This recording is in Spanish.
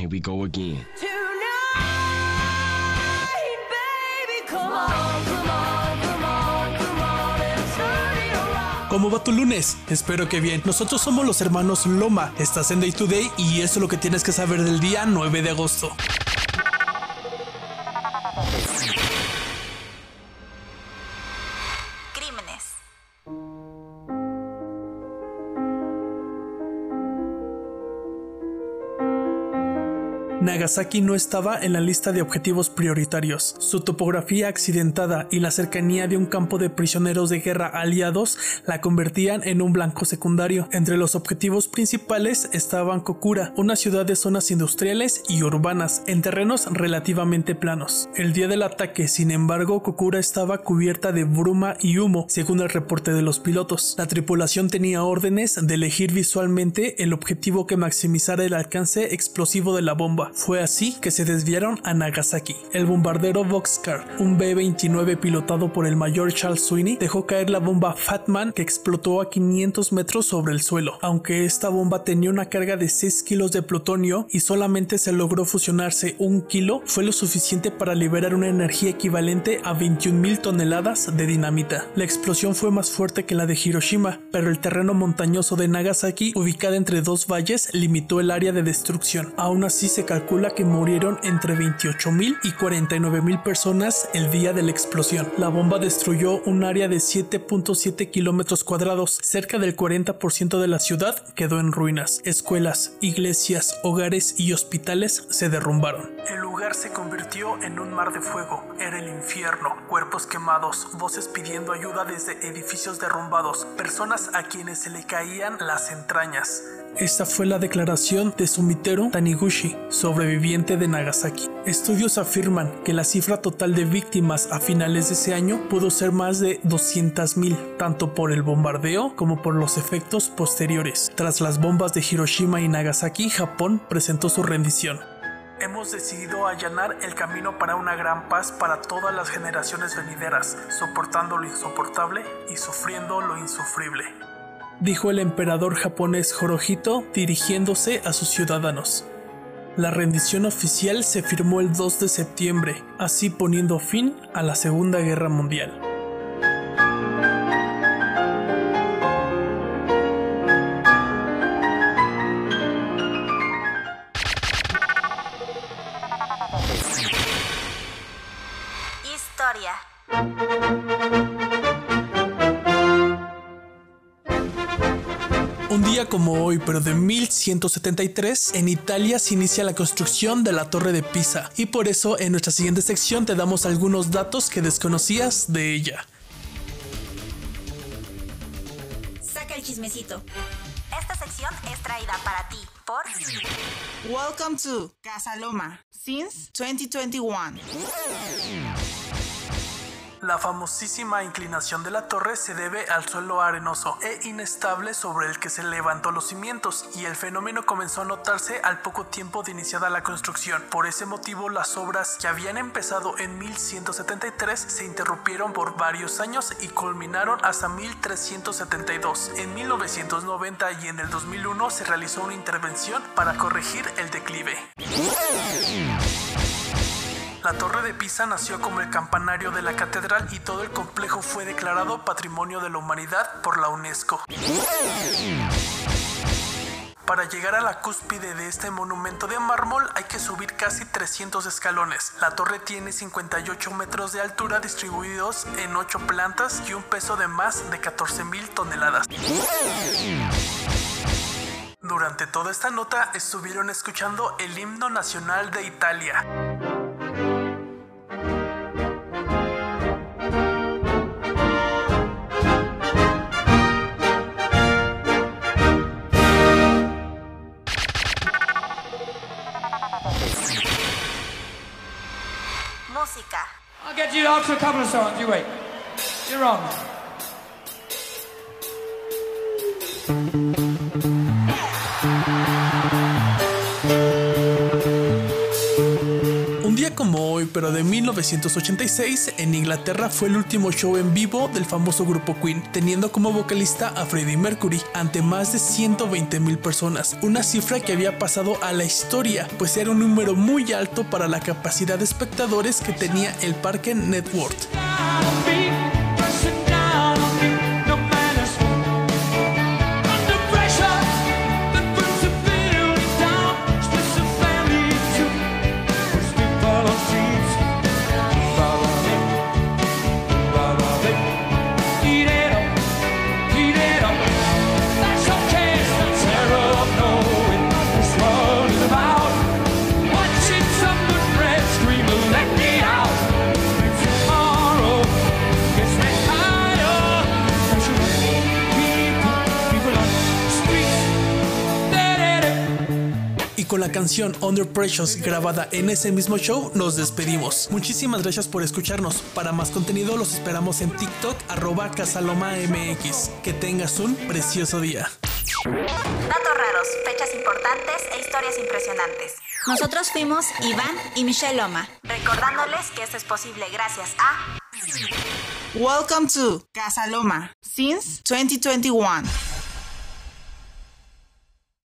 Here we go again. ¿Cómo va tu lunes? Espero que bien. Nosotros somos los hermanos Loma. Estás en Day to Day y esto es lo que tienes que saber del día 9 de agosto. Nagasaki no estaba en la lista de objetivos prioritarios. Su topografía accidentada y la cercanía de un campo de prisioneros de guerra aliados la convertían en un blanco secundario. Entre los objetivos principales estaban Kokura, una ciudad de zonas industriales y urbanas en terrenos relativamente planos. El día del ataque, sin embargo, Kokura estaba cubierta de bruma y humo, según el reporte de los pilotos. La tripulación tenía órdenes de elegir visualmente el objetivo que maximizara el alcance explosivo de la bomba. Fue así que se desviaron a Nagasaki. El bombardero Boxcar, un B-29 pilotado por el mayor Charles Sweeney, dejó caer la bomba Fatman que explotó a 500 metros sobre el suelo. Aunque esta bomba tenía una carga de 6 kilos de plutonio y solamente se logró fusionarse un kilo, fue lo suficiente para liberar una energía equivalente a 21.000 toneladas de dinamita. La explosión fue más fuerte que la de Hiroshima, pero el terreno montañoso de Nagasaki, ubicada entre dos valles, limitó el área de destrucción. Aún así se calculó calcula que murieron entre 28.000 y 49.000 personas el día de la explosión. La bomba destruyó un área de 7.7 kilómetros cuadrados. Cerca del 40% de la ciudad quedó en ruinas. Escuelas, iglesias, hogares y hospitales se derrumbaron. El lugar se convirtió en un mar de fuego. Era el infierno. Cuerpos quemados, voces pidiendo ayuda desde edificios derrumbados, personas a quienes se le caían las entrañas. Esta fue la declaración de Sumiteru Taniguchi, sobreviviente de Nagasaki. Estudios afirman que la cifra total de víctimas a finales de ese año pudo ser más de 200.000, tanto por el bombardeo como por los efectos posteriores. Tras las bombas de Hiroshima y Nagasaki, Japón presentó su rendición. Hemos decidido allanar el camino para una gran paz para todas las generaciones venideras, soportando lo insoportable y sufriendo lo insufrible dijo el emperador japonés Hirohito dirigiéndose a sus ciudadanos. La rendición oficial se firmó el 2 de septiembre, así poniendo fin a la Segunda Guerra Mundial. Un día como hoy, pero de 1173, en Italia se inicia la construcción de la Torre de Pisa y por eso en nuestra siguiente sección te damos algunos datos que desconocías de ella. Saca el chismecito. Esta sección es traída para ti por Welcome to Casa Loma since 2021. La famosísima inclinación de la torre se debe al suelo arenoso e inestable sobre el que se levantó los cimientos y el fenómeno comenzó a notarse al poco tiempo de iniciada la construcción. Por ese motivo las obras que habían empezado en 1173 se interrumpieron por varios años y culminaron hasta 1372. En 1990 y en el 2001 se realizó una intervención para corregir el declive. La torre de Pisa nació como el campanario de la catedral y todo el complejo fue declarado Patrimonio de la Humanidad por la UNESCO. Para llegar a la cúspide de este monumento de mármol hay que subir casi 300 escalones. La torre tiene 58 metros de altura distribuidos en 8 plantas y un peso de más de 14 mil toneladas. Durante toda esta nota estuvieron escuchando el himno nacional de Italia. Música. I'll get you to a couple of songs. You wait. You're on. Como hoy, pero de 1986, en Inglaterra fue el último show en vivo del famoso grupo Queen, teniendo como vocalista a Freddie Mercury ante más de 120 mil personas, una cifra que había pasado a la historia, pues era un número muy alto para la capacidad de espectadores que tenía el parque Network. Con la canción Under Precious grabada en ese mismo show nos despedimos. Muchísimas gracias por escucharnos. Para más contenido los esperamos en TikTok arroba casalomamx. Que tengas un precioso día. Datos raros, fechas importantes e historias impresionantes. Nosotros fuimos Iván y Michelle Loma, recordándoles que esto es posible gracias a... Welcome to Casa Loma since 2021.